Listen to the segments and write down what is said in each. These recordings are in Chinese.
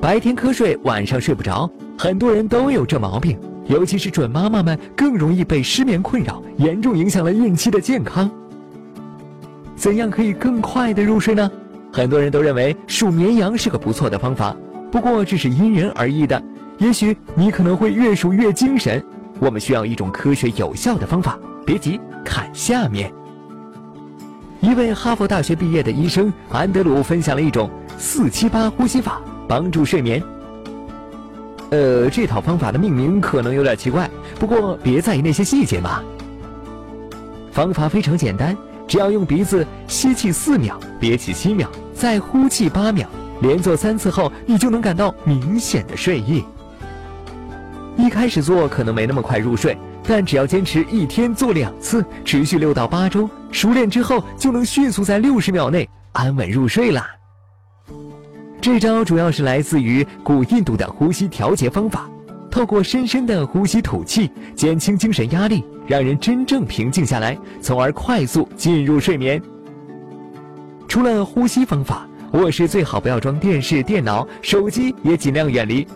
白天瞌睡，晚上睡不着，很多人都有这毛病，尤其是准妈妈们更容易被失眠困扰，严重影响了孕期的健康。怎样可以更快的入睡呢？很多人都认为数绵羊是个不错的方法，不过这是因人而异的。也许你可能会越数越精神。我们需要一种科学有效的方法。别急，看下面。一位哈佛大学毕业的医生安德鲁分享了一种四七八呼吸法，帮助睡眠。呃，这套方法的命名可能有点奇怪，不过别在意那些细节嘛。方法非常简单。只要用鼻子吸气四秒，憋气七秒，再呼气八秒，连做三次后，你就能感到明显的睡意。一开始做可能没那么快入睡，但只要坚持一天做两次，持续六到八周，熟练之后就能迅速在六十秒内安稳入睡啦。这招主要是来自于古印度的呼吸调节方法。透过深深的呼吸吐气，减轻精神压力，让人真正平静下来，从而快速进入睡眠。除了呼吸方法，卧室最好不要装电视、电脑、手机，也尽量远离。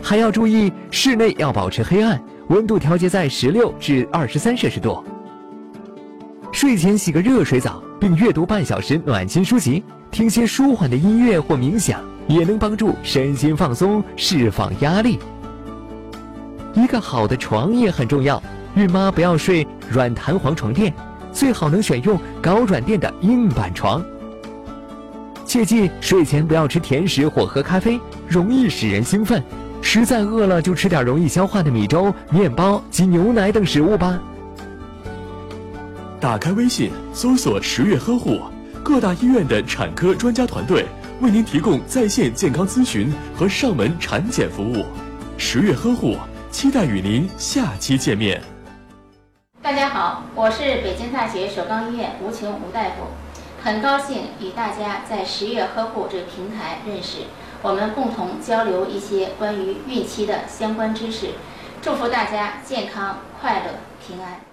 还要注意室内要保持黑暗，温度调节在十六至二十三摄氏度。睡前洗个热水澡，并阅读半小时暖心书籍，听些舒缓的音乐或冥想，也能帮助身心放松，释放压力。一个好的床也很重要，孕妈不要睡软弹簧床垫，最好能选用高软垫的硬板床。切记睡前不要吃甜食或喝咖啡，容易使人兴奋。实在饿了就吃点容易消化的米粥、面包及牛奶等食物吧。打开微信，搜索“十月呵护”，各大医院的产科专家团队为您提供在线健康咨询和上门产检服务。十月呵护。期待与您下期见面。大家好，我是北京大学首钢医院吴琼吴大夫，很高兴与大家在十月呵护这个平台认识，我们共同交流一些关于孕期的相关知识，祝福大家健康、快乐、平安。